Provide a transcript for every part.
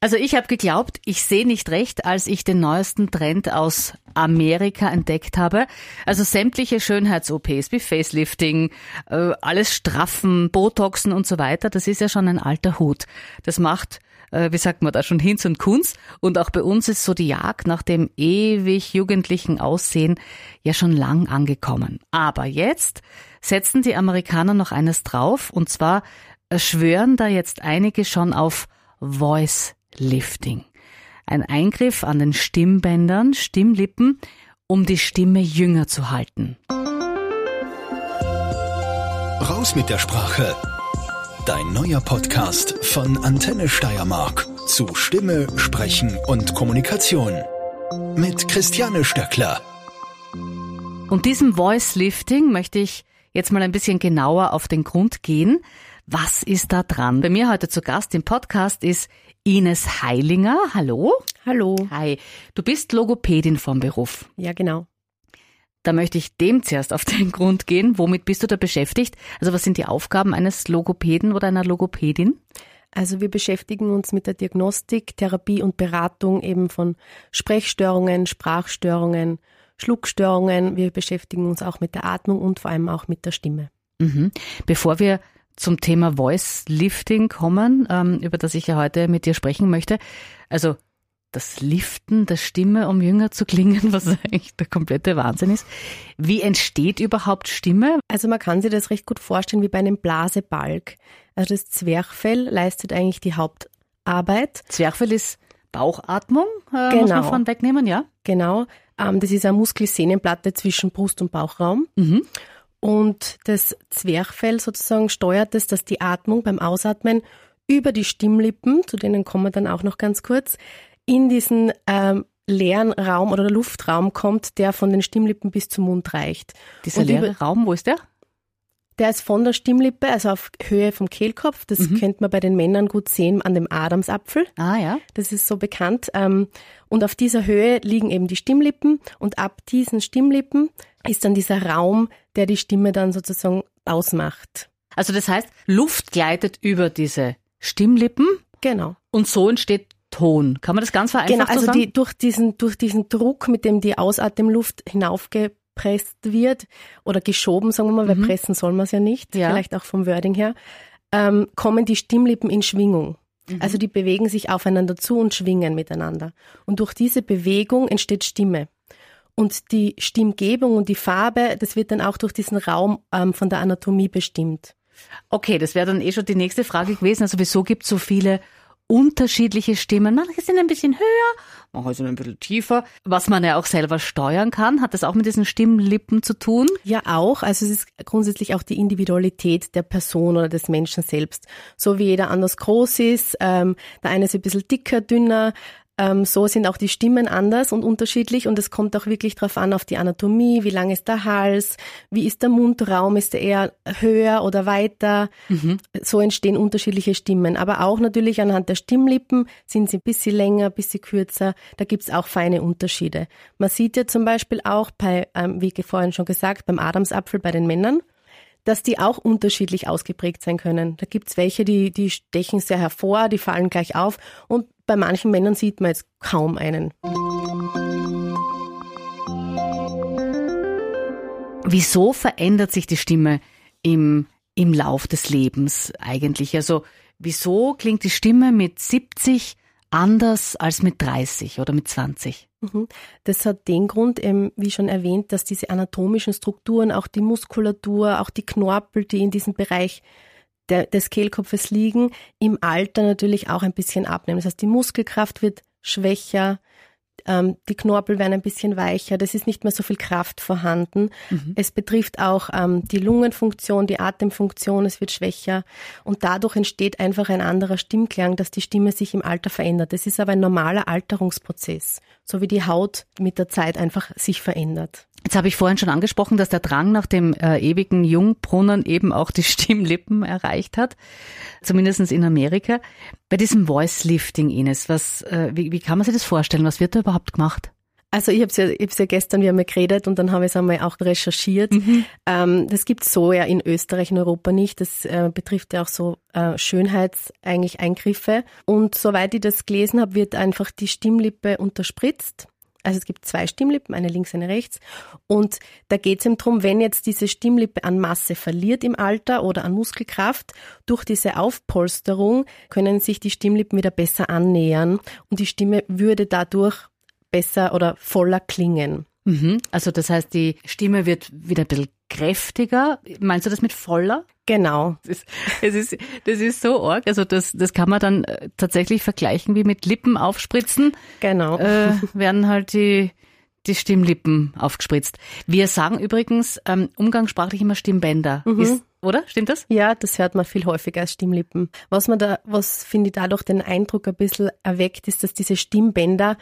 Also ich habe geglaubt, ich sehe nicht recht, als ich den neuesten Trend aus Amerika entdeckt habe. Also sämtliche Schönheits-OPs wie Facelifting, äh, alles straffen, Botoxen und so weiter, das ist ja schon ein alter Hut. Das macht, äh, wie sagt man da, schon Hinz und Kunz. Und auch bei uns ist so die Jagd nach dem ewig jugendlichen Aussehen ja schon lang angekommen. Aber jetzt setzen die Amerikaner noch eines drauf und zwar äh, schwören da jetzt einige schon auf Voice Lifting. Ein Eingriff an den Stimmbändern, Stimmlippen, um die Stimme jünger zu halten. Raus mit der Sprache. Dein neuer Podcast von Antenne Steiermark zu Stimme, Sprechen und Kommunikation. Mit Christiane Stöckler. Und diesem Voice Lifting möchte ich jetzt mal ein bisschen genauer auf den Grund gehen. Was ist da dran? Bei mir heute zu Gast im Podcast ist Ines Heilinger. Hallo. Hallo. Hi. Du bist Logopädin vom Beruf. Ja, genau. Da möchte ich dem zuerst auf den Grund gehen. Womit bist du da beschäftigt? Also was sind die Aufgaben eines Logopäden oder einer Logopädin? Also wir beschäftigen uns mit der Diagnostik, Therapie und Beratung eben von Sprechstörungen, Sprachstörungen, Schluckstörungen. Wir beschäftigen uns auch mit der Atmung und vor allem auch mit der Stimme. Mhm. Bevor wir zum Thema Voice Lifting kommen, ähm, über das ich ja heute mit dir sprechen möchte. Also das Liften der Stimme, um jünger zu klingen, was eigentlich der komplette Wahnsinn ist. Wie entsteht überhaupt Stimme? Also man kann sich das recht gut vorstellen wie bei einem Blasebalg. Also das Zwerchfell leistet eigentlich die Hauptarbeit. Zwerchfell ist Bauchatmung, äh, genau. muss man von wegnehmen, ja? Genau. Ähm, das ist eine Muskelsehnenplatte zwischen Brust- und Bauchraum. Mhm. Und das Zwerchfell sozusagen steuert es, dass die Atmung beim Ausatmen über die Stimmlippen, zu denen kommen wir dann auch noch ganz kurz, in diesen ähm, leeren Raum oder Luftraum kommt, der von den Stimmlippen bis zum Mund reicht. Dieser leere Raum, wo ist der? Der ist von der Stimmlippe, also auf Höhe vom Kehlkopf. Das mhm. könnte man bei den Männern gut sehen an dem Adamsapfel. Ah ja. Das ist so bekannt. Ähm, und auf dieser Höhe liegen eben die Stimmlippen und ab diesen Stimmlippen ist dann dieser Raum, der die Stimme dann sozusagen ausmacht. Also das heißt, Luft gleitet über diese Stimmlippen. Genau. Und so entsteht Ton. Kann man das ganz vereinfacht genau, also? Die, durch, diesen, durch diesen Druck, mit dem die Ausatemluft hinaufge gepresst wird oder geschoben, sagen wir mal, mhm. weil pressen soll man es ja nicht, ja. vielleicht auch vom Wording her, ähm, kommen die Stimmlippen in Schwingung. Mhm. Also die bewegen sich aufeinander zu und schwingen miteinander. Und durch diese Bewegung entsteht Stimme. Und die Stimmgebung und die Farbe, das wird dann auch durch diesen Raum ähm, von der Anatomie bestimmt. Okay, das wäre dann eh schon die nächste Frage gewesen. Also wieso gibt es so viele unterschiedliche Stimmen. Manche sind ein bisschen höher, manche sind ein bisschen tiefer. Was man ja auch selber steuern kann, hat das auch mit diesen Stimmlippen zu tun? Ja, auch. Also es ist grundsätzlich auch die Individualität der Person oder des Menschen selbst. So wie jeder anders groß ist, ähm, der eine ist ein bisschen dicker, dünner, ähm, so sind auch die Stimmen anders und unterschiedlich und es kommt auch wirklich darauf an, auf die Anatomie, wie lang ist der Hals, wie ist der Mundraum, ist er eher höher oder weiter. Mhm. So entstehen unterschiedliche Stimmen. Aber auch natürlich anhand der Stimmlippen sind sie ein bisschen länger, ein bisschen kürzer. Da gibt's auch feine Unterschiede. Man sieht ja zum Beispiel auch bei, ähm, wie vorhin schon gesagt, beim Adamsapfel bei den Männern, dass die auch unterschiedlich ausgeprägt sein können. Da gibt's welche, die, die stechen sehr hervor, die fallen gleich auf und bei manchen Männern sieht man jetzt kaum einen. Wieso verändert sich die Stimme im, im Lauf des Lebens eigentlich? Also wieso klingt die Stimme mit 70 anders als mit 30 oder mit 20? Mhm. Das hat den Grund, wie schon erwähnt, dass diese anatomischen Strukturen, auch die Muskulatur, auch die Knorpel, die in diesem Bereich der, des Kehlkopfes liegen, im Alter natürlich auch ein bisschen abnehmen. Das heißt, die Muskelkraft wird schwächer, ähm, die Knorpel werden ein bisschen weicher, das ist nicht mehr so viel Kraft vorhanden. Mhm. Es betrifft auch ähm, die Lungenfunktion, die Atemfunktion, es wird schwächer und dadurch entsteht einfach ein anderer Stimmklang, dass die Stimme sich im Alter verändert. Das ist aber ein normaler Alterungsprozess, so wie die Haut mit der Zeit einfach sich verändert. Jetzt habe ich vorhin schon angesprochen, dass der Drang nach dem äh, ewigen Jungbrunnen eben auch die Stimmlippen erreicht hat, zumindest in Amerika. Bei diesem Voice Lifting, Ines, was, äh, wie, wie kann man sich das vorstellen? Was wird da überhaupt gemacht? Also ich habe es ja, ich hab's ja gestern, wir haben ja geredet und dann habe ich es einmal auch recherchiert. Mhm. Ähm, das gibt so ja in Österreich und Europa nicht. Das äh, betrifft ja auch so äh, Schönheits eigentlich Eingriffe. Und soweit ich das gelesen habe, wird einfach die Stimmlippe unterspritzt. Also es gibt zwei Stimmlippen, eine links, eine rechts. Und da geht es eben darum, wenn jetzt diese Stimmlippe an Masse verliert im Alter oder an Muskelkraft, durch diese Aufpolsterung können sich die Stimmlippen wieder besser annähern und die Stimme würde dadurch besser oder voller klingen. Mhm. Also das heißt, die Stimme wird wieder ein bisschen kräftiger. Meinst du das mit voller? Genau. Das ist, das ist, das ist so arg. Also das, das kann man dann äh, tatsächlich vergleichen wie mit Lippen aufspritzen. Genau. Äh, werden halt die, die Stimmlippen aufgespritzt. Wir sagen übrigens ähm, umgangssprachlich immer Stimmbänder. Mhm. Ist, oder? Stimmt das? Ja, das hört man viel häufiger als Stimmlippen. Was man da, was finde ich dadurch den Eindruck ein bisschen erweckt, ist, dass diese Stimmbänder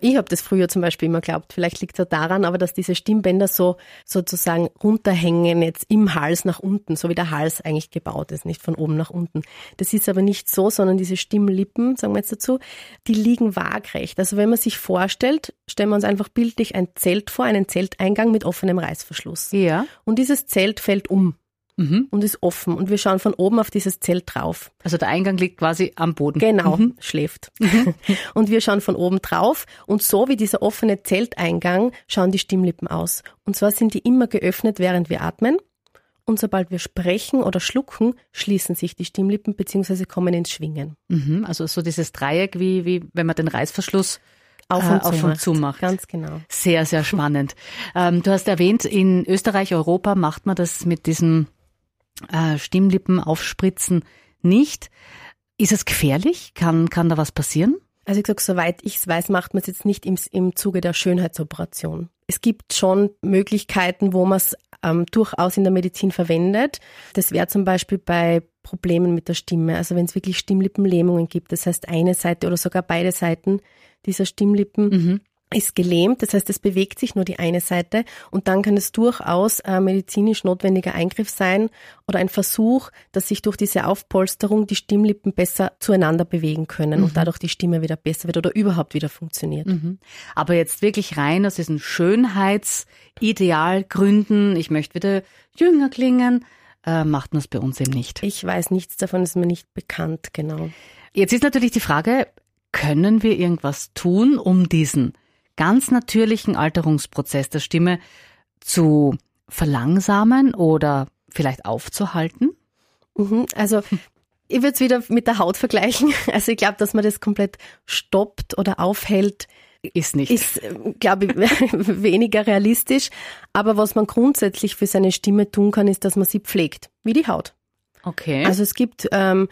ich habe das früher zum Beispiel immer geglaubt, vielleicht liegt es daran, aber dass diese Stimmbänder so sozusagen runterhängen jetzt im Hals nach unten, so wie der Hals eigentlich gebaut ist, nicht von oben nach unten. Das ist aber nicht so, sondern diese Stimmlippen, sagen wir jetzt dazu, die liegen waagrecht. Also wenn man sich vorstellt, stellen wir uns einfach bildlich ein Zelt vor, einen Zelteingang mit offenem Reißverschluss. Ja. Und dieses Zelt fällt um mhm. und ist offen. Und wir schauen von oben auf dieses Zelt drauf. Also der Eingang liegt quasi am Boden. Genau, mhm. schläft. Mhm. und wir schauen von oben drauf. Und so wie dieser offene Zelteingang schauen die Stimmlippen aus. Und zwar sind die immer geöffnet, während wir atmen. Und sobald wir sprechen oder schlucken, schließen sich die Stimmlippen bzw. kommen ins Schwingen. Mhm. Also so dieses Dreieck, wie, wie wenn man den Reißverschluss auf und, äh, auf und zu macht. Ganz genau. Sehr, sehr spannend. ähm, du hast erwähnt, in Österreich, Europa macht man das mit diesem äh, Stimmlippen aufspritzen nicht. Ist es gefährlich? Kann, kann da was passieren? Also ich sage, soweit ich es weiß, macht man es jetzt nicht im, im Zuge der Schönheitsoperation. Es gibt schon Möglichkeiten, wo man es ähm, durchaus in der Medizin verwendet. Das wäre zum Beispiel bei Problemen mit der Stimme. Also wenn es wirklich Stimmlippenlähmungen gibt, das heißt eine Seite oder sogar beide Seiten dieser Stimmlippen, mhm ist gelähmt, das heißt, es bewegt sich nur die eine Seite und dann kann es durchaus ein medizinisch notwendiger Eingriff sein oder ein Versuch, dass sich durch diese Aufpolsterung die Stimmlippen besser zueinander bewegen können mhm. und dadurch die Stimme wieder besser wird oder überhaupt wieder funktioniert. Mhm. Aber jetzt wirklich rein aus diesen Schönheitsidealgründen, ich möchte wieder jünger klingen, äh, macht man es bei uns eben nicht. Ich weiß nichts davon, ist mir nicht bekannt, genau. Jetzt ist natürlich die Frage, können wir irgendwas tun, um diesen ganz natürlichen Alterungsprozess der Stimme zu verlangsamen oder vielleicht aufzuhalten? Mhm, also ich würde es wieder mit der Haut vergleichen. Also ich glaube, dass man das komplett stoppt oder aufhält, ist nicht. Ist, glaube ich, weniger realistisch. Aber was man grundsätzlich für seine Stimme tun kann, ist, dass man sie pflegt, wie die Haut. Okay. Also es gibt ähm,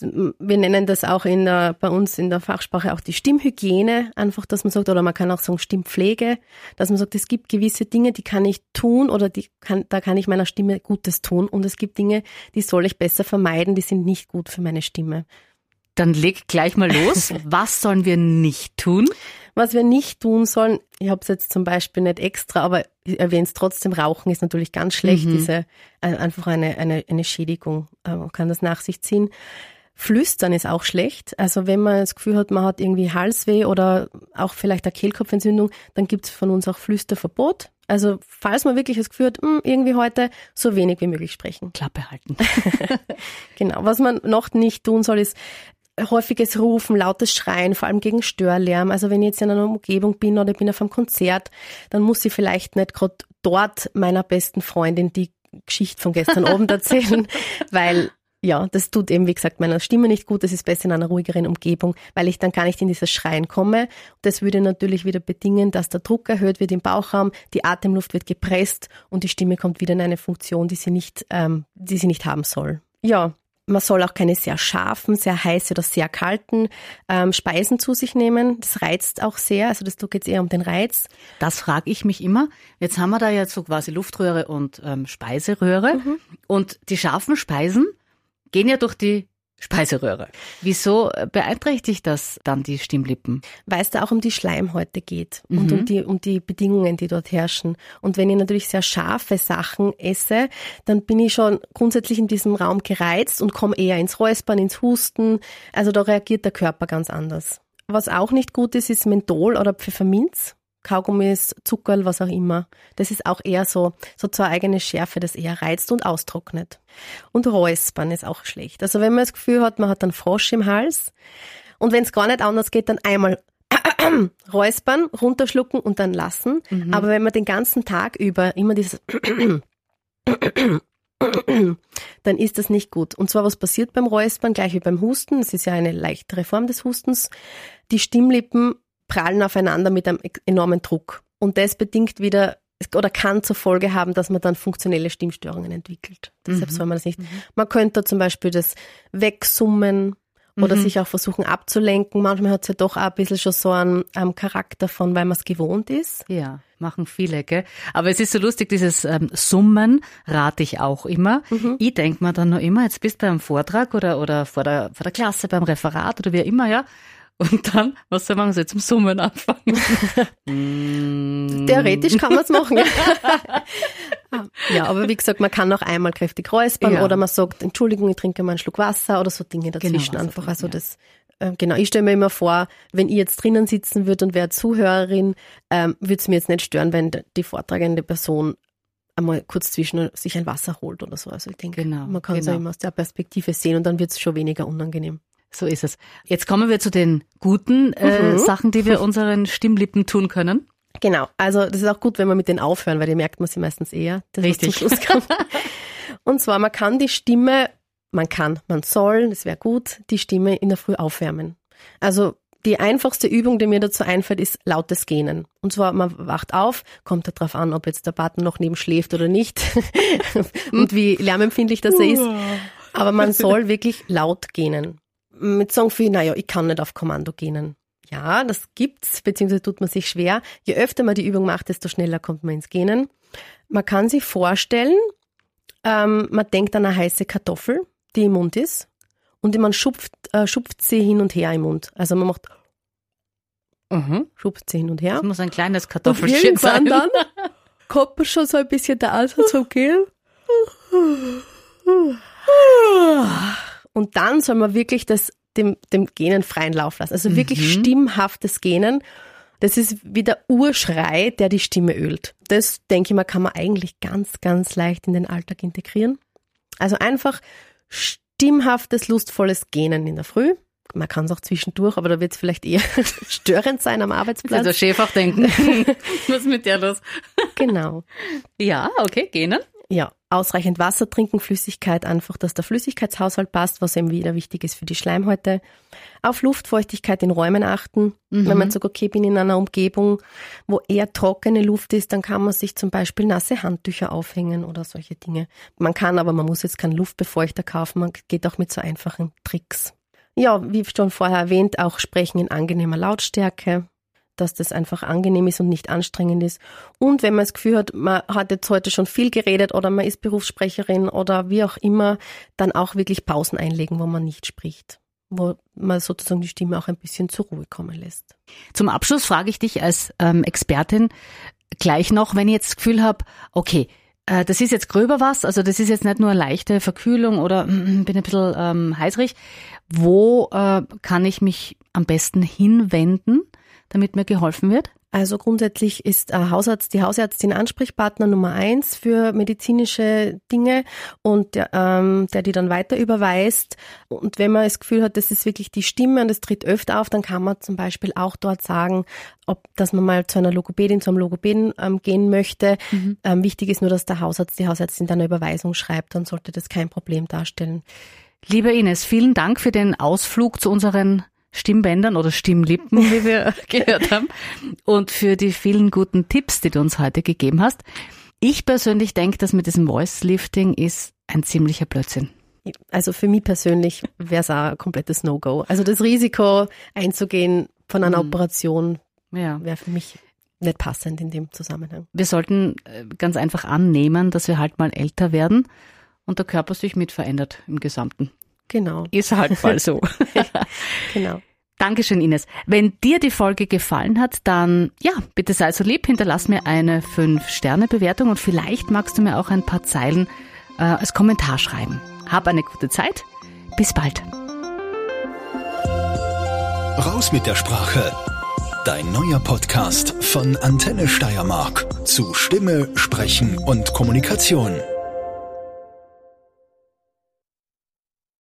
wir nennen das auch in der, bei uns in der Fachsprache auch die Stimmhygiene, einfach, dass man sagt, oder man kann auch sagen Stimmpflege, dass man sagt, es gibt gewisse Dinge, die kann ich tun oder die kann, da kann ich meiner Stimme Gutes tun und es gibt Dinge, die soll ich besser vermeiden, die sind nicht gut für meine Stimme. Dann leg gleich mal los. Was sollen wir nicht tun? Was wir nicht tun sollen, ich habe es jetzt zum Beispiel nicht extra, aber ich erwähne es trotzdem, Rauchen ist natürlich ganz schlecht, mhm. diese äh, einfach eine, eine, eine Schädigung, äh, man kann das nach sich ziehen. Flüstern ist auch schlecht. Also wenn man das Gefühl hat, man hat irgendwie Halsweh oder auch vielleicht eine Kehlkopfentzündung, dann gibt es von uns auch Flüsterverbot. Also falls man wirklich das Gefühl hat, hm, irgendwie heute so wenig wie möglich sprechen. Klappe halten. genau. Was man noch nicht tun soll, ist häufiges Rufen, lautes Schreien, vor allem gegen Störlärm. Also wenn ich jetzt in einer Umgebung bin oder bin auf einem Konzert, dann muss ich vielleicht nicht gerade dort meiner besten Freundin die Geschichte von gestern Abend erzählen, weil ja, das tut eben, wie gesagt, meiner Stimme nicht gut. Das ist besser in einer ruhigeren Umgebung, weil ich dann gar nicht in dieses Schreien komme. Das würde natürlich wieder bedingen, dass der Druck erhöht wird im Bauchraum, die Atemluft wird gepresst und die Stimme kommt wieder in eine Funktion, die sie nicht, ähm, die sie nicht haben soll. Ja, man soll auch keine sehr scharfen, sehr heißen oder sehr kalten ähm, Speisen zu sich nehmen. Das reizt auch sehr. Also das geht eher um den Reiz. Das frage ich mich immer. Jetzt haben wir da ja so quasi Luftröhre und ähm, Speiseröhre. Mhm. Und die scharfen Speisen, gehen ja durch die Speiseröhre. Wieso beeinträchtigt das dann die Stimmlippen? Weil es da auch um die Schleimhäute geht mhm. und um die, um die Bedingungen, die dort herrschen. Und wenn ich natürlich sehr scharfe Sachen esse, dann bin ich schon grundsätzlich in diesem Raum gereizt und komme eher ins Räuspern, ins Husten. Also da reagiert der Körper ganz anders. Was auch nicht gut ist, ist Menthol oder Pfefferminz. Kaugummis, Zuckerl, was auch immer. Das ist auch eher so, so zur eigene Schärfe, das eher reizt und austrocknet. Und Räuspern ist auch schlecht. Also wenn man das Gefühl hat, man hat einen Frosch im Hals und wenn es gar nicht anders geht, dann einmal räuspern, runterschlucken und dann lassen. Mhm. Aber wenn man den ganzen Tag über immer dieses dann ist das nicht gut. Und zwar, was passiert beim Räuspern, gleich wie beim Husten, es ist ja eine leichtere Form des Hustens, die Stimmlippen prallen aufeinander mit einem enormen Druck. Und das bedingt wieder oder kann zur Folge haben, dass man dann funktionelle Stimmstörungen entwickelt. Deshalb mhm. soll man das nicht. Mhm. Man könnte zum Beispiel das Wegsummen oder mhm. sich auch versuchen abzulenken. Manchmal hat es ja doch auch ein bisschen schon so einen, einen Charakter von, weil man es gewohnt ist. Ja, machen viele, gell? Aber es ist so lustig, dieses ähm, Summen rate ich auch immer. Mhm. Ich denke mir dann nur immer, jetzt bist du beim Vortrag oder, oder vor, der, vor der Klasse, beim Referat oder wie immer, ja, und dann, was soll man so zum Summen anfangen? Theoretisch kann man es machen. ja, aber wie gesagt, man kann auch einmal kräftig räuspern ja. oder man sagt, Entschuldigung, ich trinke mal einen Schluck Wasser oder so Dinge dazwischen genau, einfach. Also ja. das, äh, genau, ich stelle mir immer vor, wenn ich jetzt drinnen sitzen würde und wäre Zuhörerin, ähm, würde es mir jetzt nicht stören, wenn die vortragende Person einmal kurz zwischen sich ein Wasser holt oder so. Also ich denke, genau, man kann es genau. immer aus der Perspektive sehen und dann wird es schon weniger unangenehm. So ist es. Jetzt kommen wir zu den guten äh, mhm. Sachen, die wir unseren Stimmlippen tun können. Genau, also das ist auch gut, wenn man mit denen aufhören, weil die merkt man sie meistens eher. Richtig. Und zwar, man kann die Stimme, man kann, man soll, das wäre gut, die Stimme in der Früh aufwärmen. Also die einfachste Übung, die mir dazu einfällt, ist lautes Gähnen. Und zwar, man wacht auf, kommt darauf an, ob jetzt der Button noch neben schläft oder nicht und wie lärmempfindlich das ist. Aber man soll wirklich laut gähnen mit sagen viel, naja, ich kann nicht auf Kommando gehen. Ja, das gibt's, beziehungsweise tut man sich schwer. Je öfter man die Übung macht, desto schneller kommt man ins Gähnen. Man kann sich vorstellen, ähm, man denkt an eine heiße Kartoffel, die im Mund ist, und man schupft, äh, schupft sie hin und her im Mund. Also man macht mhm. schupft sie hin und her. Das muss ein kleines Kartoffelchen sein. dann kommt schon so ein bisschen der Ansatz zum Gehen. Und dann soll man wirklich das, dem, dem Genen freien Lauf lassen. Also wirklich mhm. stimmhaftes Genen. Das ist wie der Urschrei, der die Stimme ölt. Das, denke ich mal, kann man eigentlich ganz, ganz leicht in den Alltag integrieren. Also einfach stimmhaftes, lustvolles Genen in der Früh. Man kann es auch zwischendurch, aber da wird es vielleicht eher störend sein am Arbeitsplatz. Also Chef auch denken, was ist mit der los? Genau. Ja, okay, Genen. Ja, ausreichend Wasser trinken, Flüssigkeit, einfach, dass der Flüssigkeitshaushalt passt, was eben wieder wichtig ist für die Schleimhäute. Auf Luftfeuchtigkeit in Räumen achten. Mhm. Wenn man sagt, okay, bin in einer Umgebung, wo eher trockene Luft ist, dann kann man sich zum Beispiel nasse Handtücher aufhängen oder solche Dinge. Man kann, aber man muss jetzt keinen Luftbefeuchter kaufen. Man geht auch mit so einfachen Tricks. Ja, wie schon vorher erwähnt, auch sprechen in angenehmer Lautstärke dass das einfach angenehm ist und nicht anstrengend ist. Und wenn man das Gefühl hat, man hat jetzt heute schon viel geredet oder man ist Berufssprecherin oder wie auch immer, dann auch wirklich Pausen einlegen, wo man nicht spricht wo man sozusagen die Stimme auch ein bisschen zur Ruhe kommen lässt. Zum Abschluss frage ich dich als ähm, Expertin gleich noch, wenn ich jetzt das Gefühl habe, okay, äh, das ist jetzt gröber was, also das ist jetzt nicht nur eine leichte Verkühlung oder mm, bin ein bisschen ähm, heißrig. Wo äh, kann ich mich am besten hinwenden? Damit mir geholfen wird? Also grundsätzlich ist ein Hausarzt, die Hausärztin Ansprechpartner Nummer eins für medizinische Dinge und der, ähm, der die dann weiter überweist. Und wenn man das Gefühl hat, das ist wirklich die Stimme und es tritt öfter auf, dann kann man zum Beispiel auch dort sagen, ob, dass man mal zu einer Logopädin, zu einem Logopäden ähm, gehen möchte. Mhm. Ähm, wichtig ist nur, dass der Hausarzt, die Hausärztin dann eine Überweisung schreibt, dann sollte das kein Problem darstellen. Liebe Ines, vielen Dank für den Ausflug zu unseren Stimmbändern oder Stimmlippen, wie wir gehört haben, und für die vielen guten Tipps, die du uns heute gegeben hast. Ich persönlich denke, dass mit diesem Voice Lifting ist ein ziemlicher Blödsinn. Also für mich persönlich wäre es auch ein komplettes No-Go. Also das Risiko einzugehen von einer mhm. Operation wäre für mich nicht passend in dem Zusammenhang. Wir sollten äh, ganz einfach annehmen, dass wir halt mal älter werden und der Körper sich mit verändert im Gesamten. Genau. Ist halt mal so. Genau. Dankeschön, Ines. Wenn dir die Folge gefallen hat, dann ja, bitte sei so lieb, hinterlass mir eine 5-Sterne-Bewertung und vielleicht magst du mir auch ein paar Zeilen äh, als Kommentar schreiben. Hab eine gute Zeit. Bis bald. Raus mit der Sprache. Dein neuer Podcast von Antenne Steiermark zu Stimme, Sprechen und Kommunikation.